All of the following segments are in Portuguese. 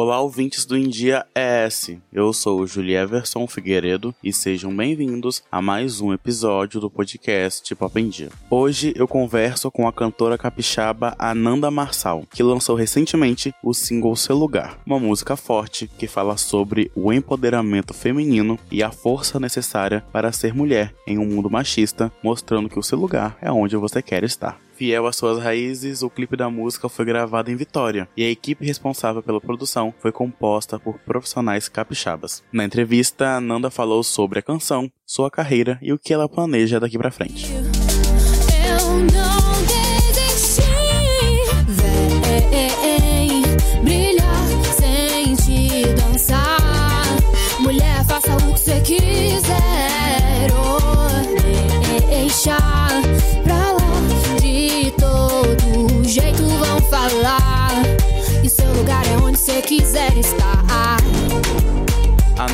Olá, ouvintes do India ES. Eu sou o Julieverson Figueiredo e sejam bem-vindos a mais um episódio do podcast Pop em Dia. Hoje eu converso com a cantora capixaba Ananda Marçal, que lançou recentemente o single Seu Lugar, uma música forte que fala sobre o empoderamento feminino e a força necessária para ser mulher em um mundo machista, mostrando que o seu lugar é onde você quer estar. Fiel às suas raízes, o clipe da música foi gravado em Vitória e a equipe responsável pela produção foi composta por profissionais capixabas. Na entrevista, Nanda falou sobre a canção, sua carreira e o que ela planeja daqui para frente.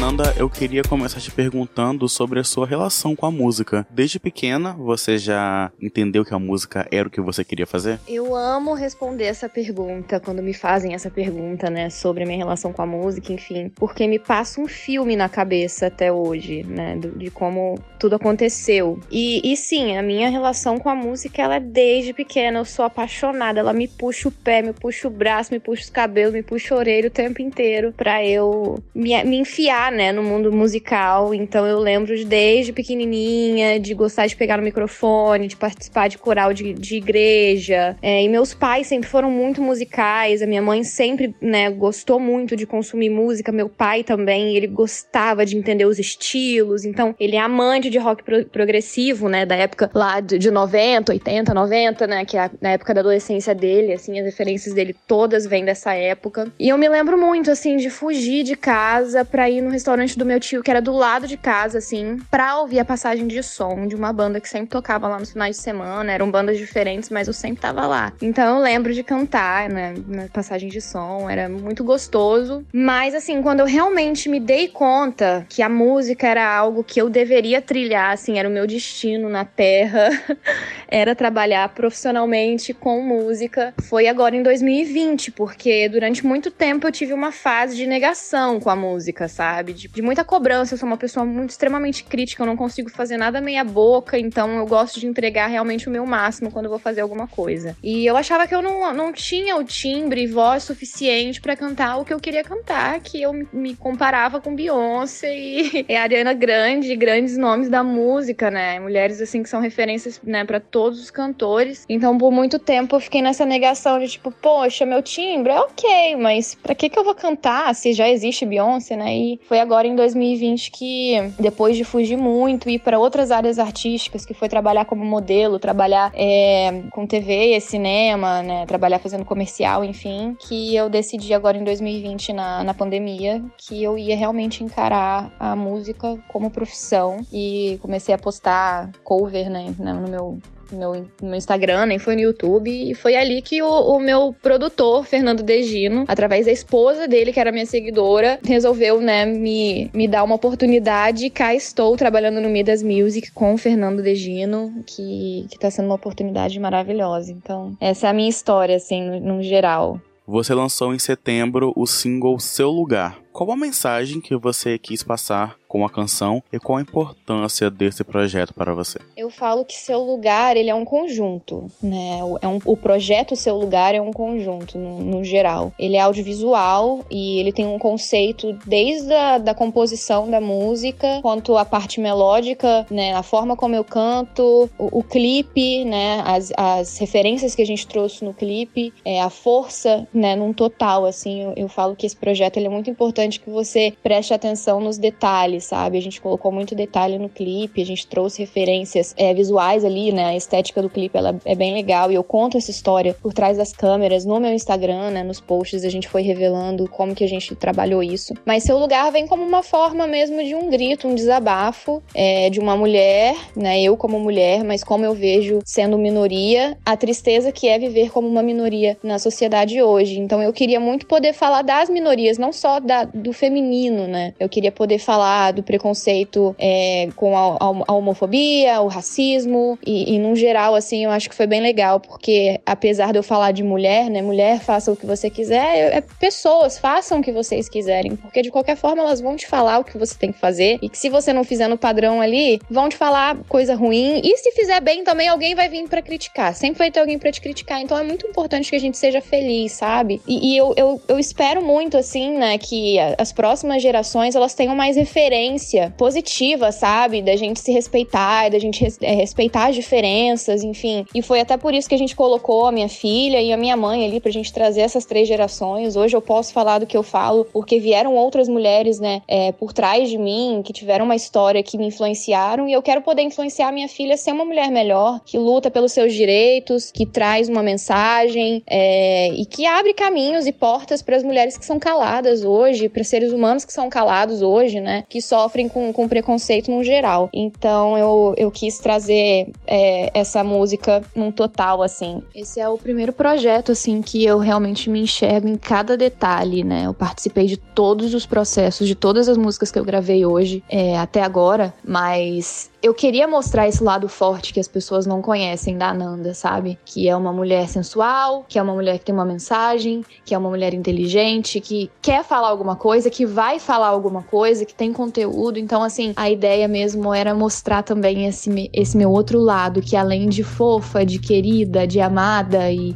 Ananda, eu queria começar te perguntando sobre a sua relação com a música. Desde pequena, você já entendeu que a música era o que você queria fazer? Eu amo responder essa pergunta quando me fazem essa pergunta, né, sobre a minha relação com a música, enfim, porque me passa um filme na cabeça até hoje, né, de como tudo aconteceu. E, e sim, a minha relação com a música, ela é desde pequena, eu sou apaixonada, ela me puxa o pé, me puxa o braço, me puxa os cabelos, me puxa a orelha o tempo inteiro pra eu me, me enfiar né, no mundo musical. Então eu lembro de, desde pequenininha de gostar de pegar no microfone, de participar de coral de, de igreja. É, e meus pais sempre foram muito musicais. A minha mãe sempre, né, gostou muito de consumir música. Meu pai também, ele gostava de entender os estilos. Então ele é amante de rock pro progressivo, né, da época lá de, de 90, 80, 90, né, que é a, na época da adolescência dele, assim, as referências dele todas vêm dessa época. E eu me lembro muito, assim, de fugir de casa pra ir no restaurante do meu tio, que era do lado de casa, assim, pra ouvir a passagem de som de uma banda que sempre tocava lá nos finais de semana. Eram bandas diferentes, mas eu sempre tava lá. Então eu lembro de cantar, né, na passagem de som, era muito gostoso. Mas, assim, quando eu realmente me dei conta que a música era algo que eu deveria trilhar, assim, era o meu destino na Terra, era trabalhar profissionalmente com música, foi agora em 2020, porque durante muito tempo eu tive uma fase de negação com a música, sabe? De, de, muita cobrança. Eu sou uma pessoa muito extremamente crítica, eu não consigo fazer nada meia boca, então eu gosto de entregar realmente o meu máximo quando eu vou fazer alguma coisa. E eu achava que eu não, não tinha o timbre e voz suficiente para cantar o que eu queria cantar, que eu me comparava com Beyoncé e, e Ariana Grande, grandes nomes da música, né? Mulheres assim que são referências, né, para todos os cantores. Então, por muito tempo eu fiquei nessa negação de tipo, poxa, meu timbre é ok, mas para que que eu vou cantar se já existe Beyoncé, né? E foi agora em 2020 que, depois de fugir muito e ir para outras áreas artísticas, que foi trabalhar como modelo, trabalhar é, com TV, cinema, né, trabalhar fazendo comercial, enfim, que eu decidi agora em 2020, na, na pandemia, que eu ia realmente encarar a música como profissão e comecei a postar cover né, no meu no no Instagram, nem foi no YouTube. E foi ali que o, o, meu produtor, Fernando Degino, através da esposa dele, que era minha seguidora, resolveu, né, me, me dar uma oportunidade. E cá estou trabalhando no Midas Music com o Fernando Degino, que, que tá sendo uma oportunidade maravilhosa. Então, essa é a minha história, assim, no, no geral. Você lançou em setembro o single Seu Lugar. Qual a mensagem que você quis passar com a canção e qual a importância desse projeto para você? Eu falo que Seu Lugar, ele é um conjunto, né? É um, o projeto Seu Lugar é um conjunto, no, no, geral. Ele é audiovisual e ele tem um conceito desde a da composição da música, quanto a parte melódica, né? A forma como eu canto, o, o clipe, né? As, as referências que a gente trouxe no clipe, é, a força, né? Num total, assim, eu, eu falo que esse projeto ele é muito importante importante que você preste atenção nos detalhes, sabe? A gente colocou muito detalhe no clipe, a gente trouxe referências é, visuais ali, né? A estética do clipe ela é bem legal e eu conto essa história por trás das câmeras no meu Instagram, né? Nos posts a gente foi revelando como que a gente trabalhou isso. Mas seu lugar vem como uma forma mesmo de um grito, um desabafo é, de uma mulher, né? Eu como mulher, mas como eu vejo sendo minoria, a tristeza que é viver como uma minoria na sociedade hoje. Então eu queria muito poder falar das minorias, não só da, do feminino, né? Eu queria poder falar do preconceito é, com a, a, homofobia, o racismo e, e, no geral, assim, eu acho que foi bem legal, porque apesar de eu falar de mulher, né? Mulher, faça o que você quiser, é, pessoas, façam o que vocês quiserem, porque de qualquer forma elas vão te falar o que você tem que fazer e que se você não fizer no padrão ali, vão te falar coisa ruim e se fizer bem também alguém vai vir para criticar. Sempre vai ter alguém para te criticar. Então é muito importante que a gente seja feliz, sabe? E, e eu, eu, eu espero muito, assim, né, que as próximas gerações elas tenham mais referência positiva, sabe? Da gente se respeitar, da gente res, é, respeitar as diferenças, enfim. E foi até por isso que a gente colocou a minha filha e a minha mãe ali pra gente trazer essas três gerações. Hoje eu posso falar do que eu falo, porque vieram outras mulheres, né, é, por trás de mim, que tiveram uma história que me influenciaram, e eu quero poder influenciar minha filha a ser uma mulher melhor, que luta pelos seus direitos, que traz uma mensagem é, e que abre caminhos e portas para as mulheres que são caladas hoje, para seres humanos que são calados hoje, né, que sofrem com, com preconceito no geral. Então eu, eu quis trazer é, essa música num total, assim. Esse é o primeiro projeto, assim, que eu realmente me enxergo em cada detalhe, né? Eu participei de todos os processos, de todas as músicas que eu gravei hoje, é, até agora, mas eu queria mostrar esse lado forte que as pessoas não conhecem da Ananda, sabe? Que é uma mulher sensual, que é uma mulher que tem uma mensagem, que é uma mulher inteligente, que quer falar alguma coisa, que vai falar alguma coisa, que tem conteúdo. Então, assim, a ideia mesmo era mostrar também esse, esse meu outro lado, que além de fofa, de querida, de amada e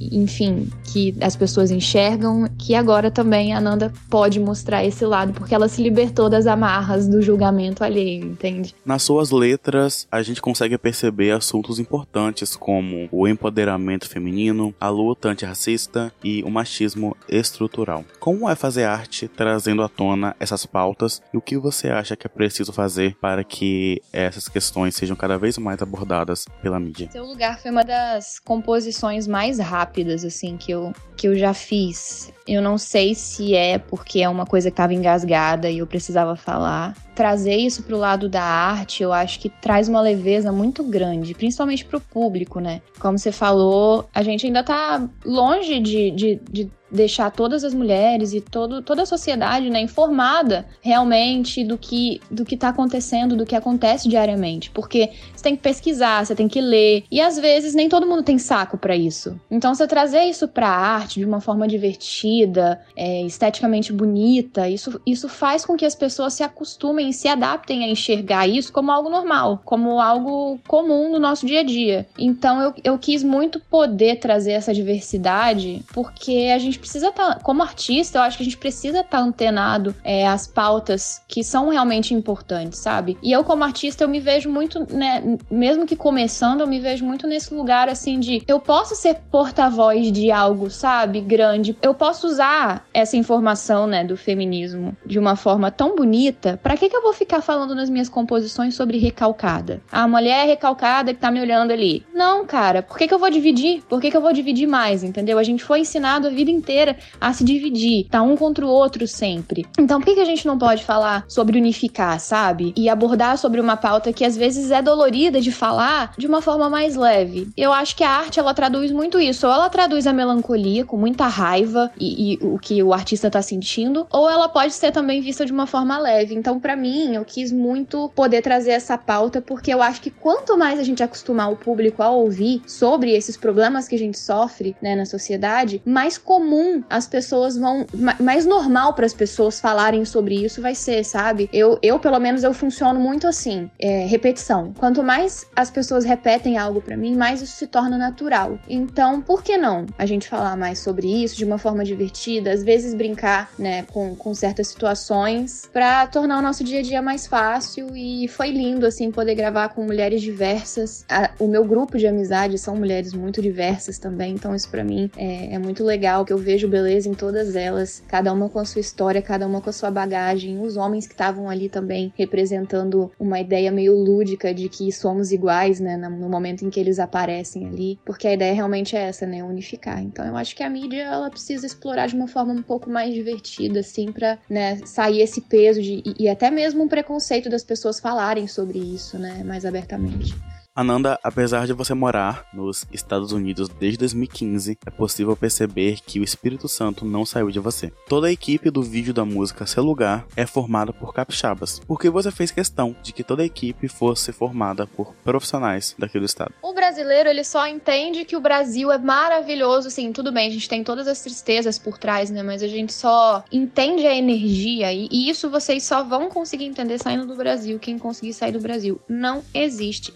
enfim, que as pessoas enxergam, que agora também a Nanda pode mostrar esse lado, porque ela se libertou das amarras do julgamento alheio, entende? Nas suas letras, a gente consegue perceber assuntos importantes como o empoderamento feminino, a luta antirracista e o machismo estrutural. Como é fazer arte trazendo à tona essas pautas e o que você acha que é preciso fazer para que essas questões sejam cada vez mais abordadas pela mídia? Seu lugar foi uma das composições mais rápidas rápidas, assim, que eu, que eu já fiz. Eu não sei se é porque é uma coisa que estava engasgada e eu precisava falar. Trazer isso pro lado da arte, eu acho que traz uma leveza muito grande, principalmente pro público, né? Como você falou, a gente ainda tá longe de, de, de deixar todas as mulheres e todo, toda a sociedade né, informada realmente do que do que está acontecendo, do que acontece diariamente, porque você tem que pesquisar, você tem que ler e às vezes nem todo mundo tem saco para isso. Então você trazer isso para a arte de uma forma divertida, é, esteticamente bonita, isso isso faz com que as pessoas se acostumem e se adaptem a enxergar isso como algo normal, como algo comum no nosso dia a dia. Então eu, eu quis muito poder trazer essa diversidade porque a gente gente precisa estar, tá, como artista, eu acho que a gente precisa estar tá antenado é, às pautas que são realmente importantes, sabe? E eu, como artista, eu me vejo muito, né, mesmo que começando, eu me vejo muito nesse lugar assim de eu posso ser porta-voz de algo, sabe? Grande. Eu posso usar essa informação, né, do feminismo de uma forma tão bonita. Para que que eu vou ficar falando nas minhas composições sobre recalcada? A mulher recalcada que tá me olhando ali. Não, cara, por que que eu vou dividir? Por que que eu vou dividir mais, entendeu? A gente foi ensinado a vida inteira inteira a se dividir, tá um contra o outro sempre. Então, por que, que a gente não pode falar sobre unificar, sabe? E abordar sobre uma pauta que às vezes é dolorida de falar de uma forma mais leve. Eu acho que a arte ela traduz muito isso. Ou ela traduz a melancolia com muita raiva e, e o que o artista tá sentindo, ou ela pode ser também vista de uma forma leve. Então, para mim, eu quis muito poder trazer essa pauta porque eu acho que quanto mais a gente acostumar o público a ouvir sobre esses problemas que a gente sofre, né, na sociedade, mais comum comum as pessoas vão. Mais normal para as pessoas falarem sobre isso vai ser, sabe? Eu, eu pelo menos, eu funciono muito assim: é, repetição. Quanto mais as pessoas repetem algo para mim, mais isso se torna natural. Então, por que não a gente falar mais sobre isso de uma forma divertida? Às vezes brincar, né, com, com certas situações para tornar o nosso dia a dia mais fácil. E foi lindo, assim, poder gravar com mulheres diversas. A, o meu grupo de amizade são mulheres muito diversas também, então isso para mim é, é muito legal que eu vejo beleza em todas elas, cada uma com a sua história, cada uma com a sua bagagem. Os homens que estavam ali também representando uma ideia meio lúdica de que somos iguais, né, no momento em que eles aparecem ali, porque a ideia realmente é essa, né, unificar. Então eu acho que a mídia ela precisa explorar de uma forma um pouco mais divertida, assim, para né, sair esse peso de, e, e até mesmo um preconceito das pessoas falarem sobre isso, né, mais abertamente. Ananda, apesar de você morar nos Estados Unidos desde 2015, é possível perceber que o Espírito Santo não saiu de você. Toda a equipe do vídeo da música Seu Lugar é formada por capixabas, porque você fez questão de que toda a equipe fosse formada por profissionais daquele estado. O brasileiro, ele só entende que o Brasil é maravilhoso, sim, tudo bem, a gente tem todas as tristezas por trás, né, mas a gente só entende a energia e, e isso vocês só vão conseguir entender saindo do Brasil, quem conseguir sair do Brasil. Não existe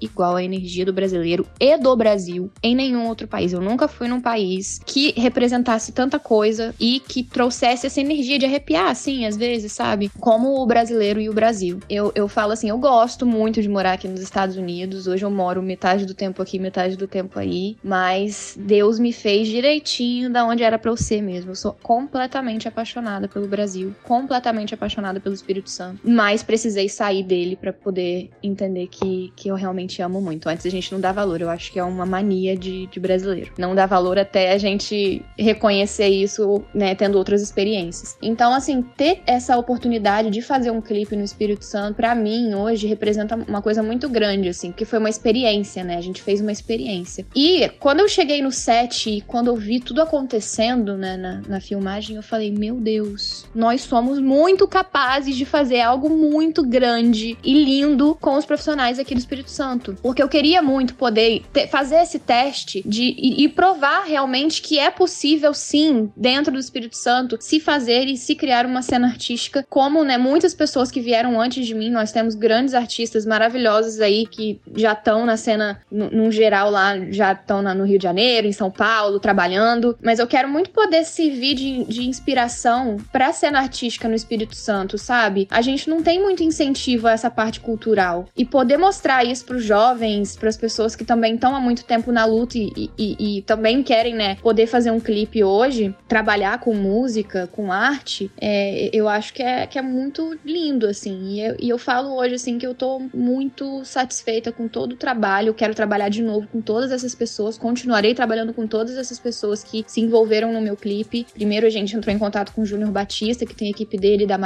igual à energia do brasileiro e do Brasil em nenhum outro país. Eu nunca fui num país que representasse tanta coisa e que trouxesse essa energia de arrepiar, assim, às vezes, sabe? Como o brasileiro e o Brasil. Eu, eu falo assim, eu gosto muito de morar aqui nos Estados Unidos. Hoje eu moro metade do tempo aqui, metade do tempo aí. Mas Deus me fez direitinho da onde era pra eu ser mesmo. Eu sou completamente apaixonada pelo Brasil, completamente apaixonada pelo Espírito Santo. Mas precisei sair dele para poder entender que, que eu realmente realmente amo muito. Antes a gente não dá valor, eu acho que é uma mania de, de brasileiro. Não dá valor até a gente reconhecer isso, né, tendo outras experiências. Então, assim, ter essa oportunidade de fazer um clipe no Espírito Santo, para mim, hoje, representa uma coisa muito grande, assim, porque foi uma experiência, né? A gente fez uma experiência. E quando eu cheguei no set e quando eu vi tudo acontecendo, né, na, na filmagem, eu falei, meu Deus, nós somos muito capazes de fazer algo muito grande e lindo com os profissionais aqui do Espírito Santo tanto, porque eu queria muito poder ter, fazer esse teste de e, e, provar realmente que é possível sim, dentro do Espírito Santo, se fazer e se criar uma cena artística, como, né, muitas pessoas que vieram antes de mim, nós temos grandes artistas maravilhosos aí que já estão na cena no, geral lá, já estão no Rio de Janeiro, em São Paulo, trabalhando, mas eu quero muito poder servir de, de inspiração para a cena artística no Espírito Santo, sabe? A gente não tem muito incentivo a essa parte cultural. E poder mostrar isso para os jovens, para as pessoas que também estão há muito tempo na luta e, e, e, também querem, né, poder fazer um clipe hoje, trabalhar com música, com arte, é, eu acho que é, que é muito lindo, assim. E eu, e eu falo hoje, assim, que eu tô muito satisfeita com todo o trabalho, quero trabalhar de novo com todas essas pessoas, continuarei trabalhando com todas essas pessoas que se envolveram no meu clipe. Primeiro a gente entrou em contato com o Júnior Batista, que tem a equipe dele, da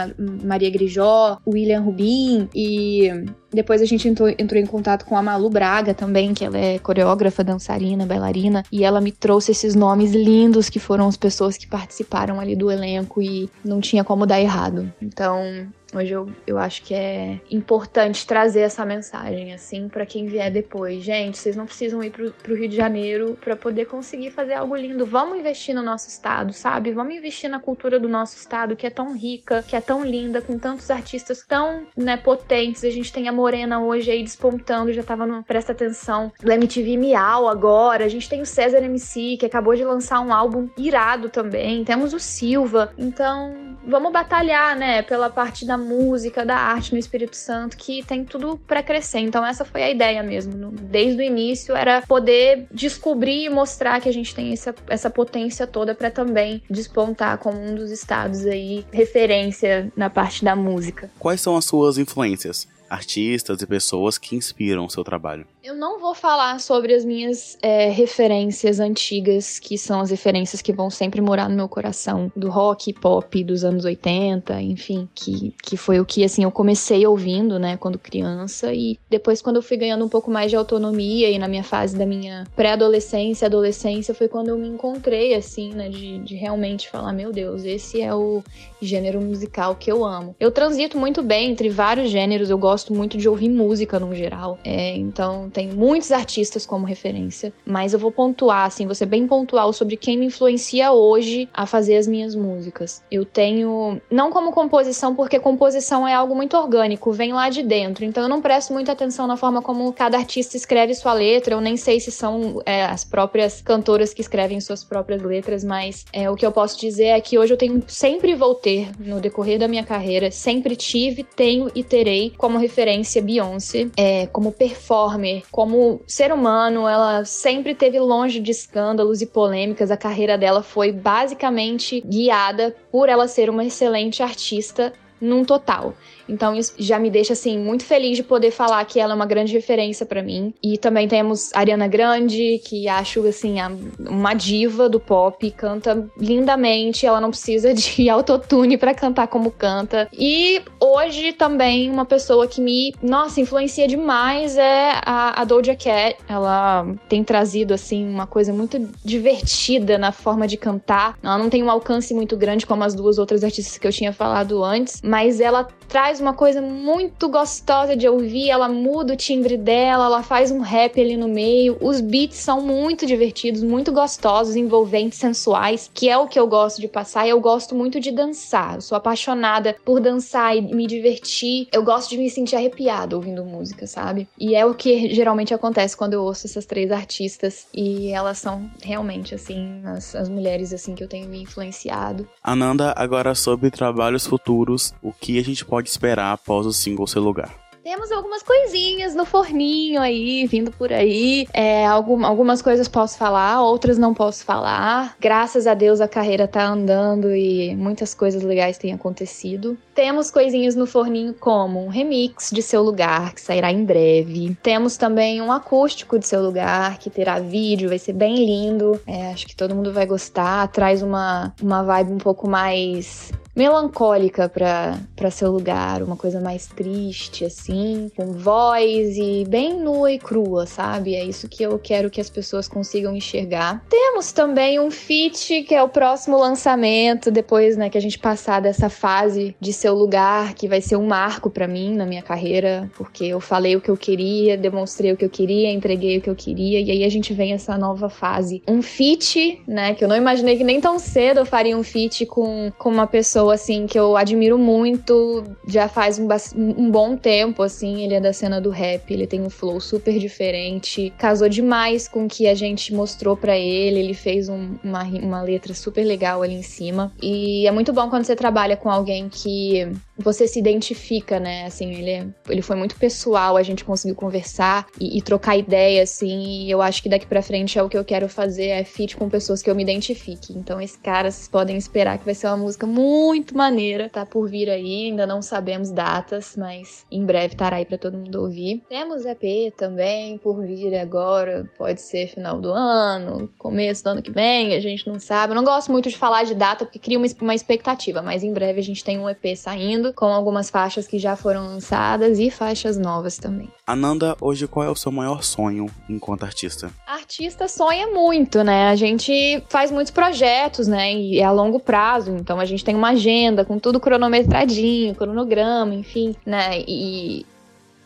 Maria Grijó, William Rubin, e depois a gente entrou, entrou em contato com a Malu Braga também, que ela é coreógrafa, dançarina, bailarina, e ela me trouxe esses nomes lindos que foram as pessoas que participaram ali do elenco e não tinha como dar errado. Então, Hoje eu, eu acho que é importante trazer essa mensagem, assim, para quem vier depois. Gente, vocês não precisam ir pro, pro Rio de Janeiro para poder conseguir fazer algo lindo. Vamos investir no nosso estado, sabe? Vamos investir na cultura do nosso estado, que é tão rica, que é tão linda, com tantos artistas tão, né, potentes. A gente tem a Morena hoje aí despontando, já tava no Presta Atenção, do MTV Miau agora. A gente tem o César MC, que acabou de lançar um álbum irado também. Temos o Silva. Então, vamos batalhar, né, pela parte da música, da arte no Espírito Santo, que tem tudo para crescer. Então essa foi a ideia mesmo. Desde o início era poder descobrir e mostrar que a gente tem essa, essa potência toda para também despontar como um dos estados aí referência na parte da música. Quais são as suas influências? artistas e pessoas que inspiram o seu trabalho. Eu não vou falar sobre as minhas é, referências antigas, que são as referências que vão sempre morar no meu coração, do rock, pop dos anos 80, enfim, que, que foi o que assim eu comecei ouvindo, né, quando criança e depois quando eu fui ganhando um pouco mais de autonomia e na minha fase da minha pré-adolescência, adolescência, foi quando eu me encontrei assim, né, de, de realmente falar, meu Deus, esse é o gênero musical que eu amo. Eu transito muito bem entre vários gêneros, eu gosto muito de ouvir música no geral, é, então tem muitos artistas como referência, mas eu vou pontuar, assim, ser bem pontual sobre quem me influencia hoje a fazer as minhas músicas. Eu tenho, não como composição, porque composição é algo muito orgânico, vem lá de dentro, então eu não presto muita atenção na forma como cada artista escreve sua letra, eu nem sei se são é, as próprias cantoras que escrevem suas próprias letras, mas é, o que eu posso dizer é que hoje eu tenho sempre vou ter no decorrer da minha carreira, sempre tive, tenho e terei como referência Beyoncé, é, como performer, como ser humano, ela sempre teve longe de escândalos e polêmicas. A carreira dela foi basicamente guiada por ela ser uma excelente artista num total. Então isso já me deixa assim muito feliz de poder falar que ela é uma grande referência para mim. E também temos Ariana Grande, que acho assim uma diva do pop, canta lindamente, ela não precisa de autotune para cantar como canta. E hoje também uma pessoa que me, nossa, influencia demais é a, a Doja Cat. Ela tem trazido assim uma coisa muito divertida na forma de cantar. Ela não tem um alcance muito grande como as duas outras artistas que eu tinha falado antes, mas ela traz uma coisa muito gostosa de ouvir, ela muda o timbre dela, ela faz um rap ali no meio. Os beats são muito divertidos, muito gostosos, envolventes, sensuais, que é o que eu gosto de passar e eu gosto muito de dançar. Eu sou apaixonada por dançar e me divertir. Eu gosto de me sentir arrepiada ouvindo música, sabe? E é o que geralmente acontece quando eu ouço essas três artistas e elas são realmente assim as, as mulheres assim que eu tenho me influenciado. Ananda, agora sobre trabalhos futuros, o que a gente pode esperar após o single ser lugar? Temos algumas coisinhas no forninho aí, vindo por aí. É, algum, algumas coisas posso falar, outras não posso falar. Graças a Deus a carreira tá andando e muitas coisas legais têm acontecido. Temos coisinhas no forninho como um remix de Seu Lugar, que sairá em breve. Temos também um acústico de Seu Lugar, que terá vídeo, vai ser bem lindo. É, acho que todo mundo vai gostar. Traz uma, uma vibe um pouco mais melancólica para seu lugar, uma coisa mais triste, assim, com voz e bem nua e crua, sabe? É isso que eu quero que as pessoas consigam enxergar. Temos também um feat, que é o próximo lançamento, depois, né, que a gente passar dessa fase de seu lugar, que vai ser um marco para mim na minha carreira, porque eu falei o que eu queria, demonstrei o que eu queria, entreguei o que eu queria, e aí a gente vem essa nova fase. Um feat, né, que eu não imaginei que nem tão cedo eu faria um feat com, com uma pessoa pessoa, assim, que eu admiro muito já faz um, um, bom tempo, assim. Ele é da cena do rap, ele tem um flow super diferente. Casou demais com o que a gente mostrou para ele. Ele fez um, uma, uma letra super legal ali em cima. E é muito bom quando você trabalha com alguém que você se identifica, né? Assim, ele, é, ele foi muito pessoal, a gente conseguiu conversar e, e trocar ideia, assim. E eu acho que daqui para frente é o que eu quero fazer, é feat com pessoas que eu me identifique. Então, esse cara, vocês podem esperar que vai ser uma música muito maneira, tá por vir aí. Ainda não sabemos datas, mas em breve estará aí para todo mundo ouvir. Temos EP também por vir agora, pode ser final do ano, começo do ano que vem, a gente não sabe. Eu não gosto muito de falar de data porque cria uma, uma expectativa, mas em breve a gente tem um EP saindo com algumas faixas que já foram lançadas e faixas novas também. Ananda, hoje qual é o seu maior sonho enquanto artista? Artista sonha muito, né? A gente faz muitos projetos, né? E é a longo prazo, então a gente tem uma agenda com tudo cronometradinho, cronograma, enfim, né? E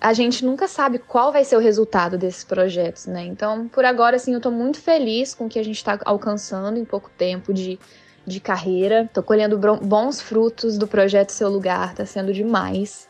a gente nunca sabe qual vai ser o resultado desses projetos, né? Então, por agora, assim, eu tô muito feliz com o que a gente tá alcançando em pouco tempo de de carreira. Tô colhendo bons frutos do projeto Seu Lugar, tá sendo demais.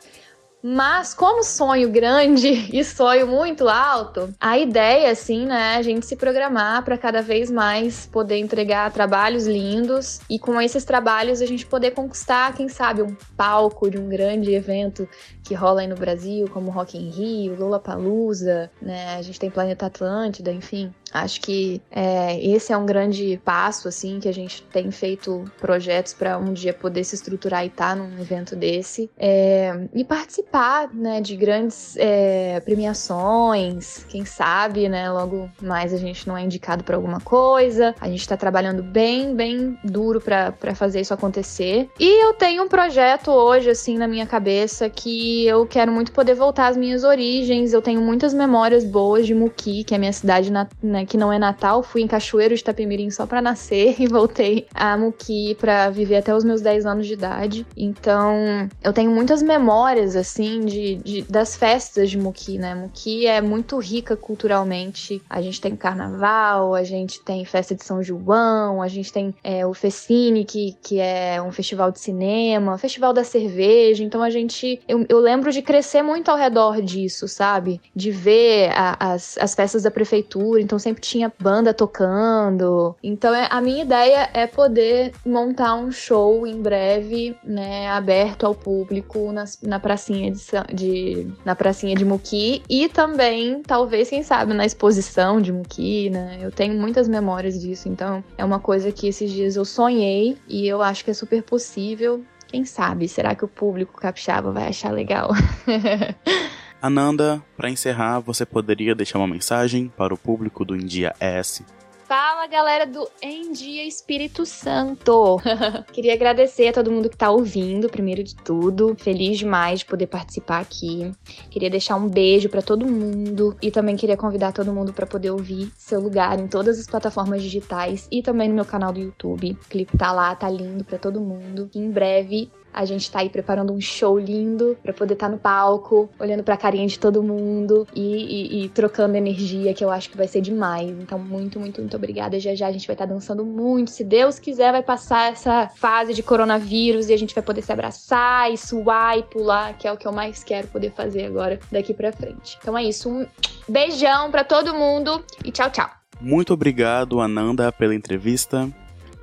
Mas como sonho grande e sonho muito alto, a ideia assim, né, é a gente se programar para cada vez mais poder entregar trabalhos lindos e com esses trabalhos a gente poder conquistar, quem sabe, um palco de um grande evento que rola aí no Brasil, como Rock in Rio, Lollapalooza, né? A gente tem Planeta Atlântida, enfim. Acho que é, esse é um grande passo, assim, que a gente tem feito projetos para um dia poder se estruturar e estar tá num evento desse. É, e participar, né, de grandes é, premiações, quem sabe, né, logo mais a gente não é indicado para alguma coisa. A gente está trabalhando bem, bem duro para fazer isso acontecer. E eu tenho um projeto hoje, assim, na minha cabeça que eu quero muito poder voltar às minhas origens. Eu tenho muitas memórias boas de Muki, que é a minha cidade na, na que não é Natal, fui em Cachoeiro de Itapemirim só para nascer e voltei a Muki para viver até os meus 10 anos de idade. Então, eu tenho muitas memórias assim de, de, das festas de Muki, né? Muki é muito rica culturalmente. A gente tem carnaval, a gente tem festa de São João, a gente tem é, o Fecine, que, que é um festival de cinema, festival da cerveja. Então a gente. Eu, eu lembro de crescer muito ao redor disso, sabe? De ver a, as, as festas da prefeitura. Então sempre sempre tinha banda tocando. Então é, a minha ideia é poder montar um show em breve, né, aberto ao público na, na pracinha de, de na pracinha de Muki e também, talvez, quem sabe, na exposição de Muki, né? Eu tenho muitas memórias disso, então é uma coisa que esses dias eu sonhei e eu acho que é super possível Quem sabe? Será que o público capixaba vai achar legal? Ananda, para encerrar, você poderia deixar uma mensagem para o público do India S Fala galera do Em Dia Espírito Santo! Queria agradecer a todo mundo que tá ouvindo, primeiro de tudo. Feliz demais de poder participar aqui. Queria deixar um beijo para todo mundo e também queria convidar todo mundo para poder ouvir seu lugar em todas as plataformas digitais e também no meu canal do YouTube. O clipe tá lá, tá lindo para todo mundo. Em breve a gente tá aí preparando um show lindo para poder estar tá no palco, olhando pra carinha de todo mundo e, e, e, trocando energia, que eu acho que vai ser demais. Então, muito, muito, muito obrigada. Já já a gente vai estar tá dançando muito. Se Deus quiser, vai passar essa fase de coronavírus e a gente vai poder se abraçar e suar e pular, que é o que eu mais quero poder fazer agora daqui pra frente. Então é isso. Um beijão para todo mundo e tchau, tchau. Muito obrigado, Ananda, pela entrevista.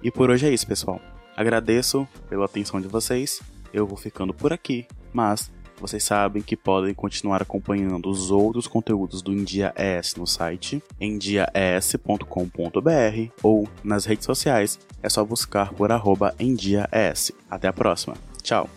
E por hoje é isso, pessoal. Agradeço pela atenção de vocês. Eu vou ficando por aqui, mas vocês sabem que podem continuar acompanhando os outros conteúdos do India ES no site endiaes.com.br ou nas redes sociais. É só buscar por arroba Até a próxima. Tchau!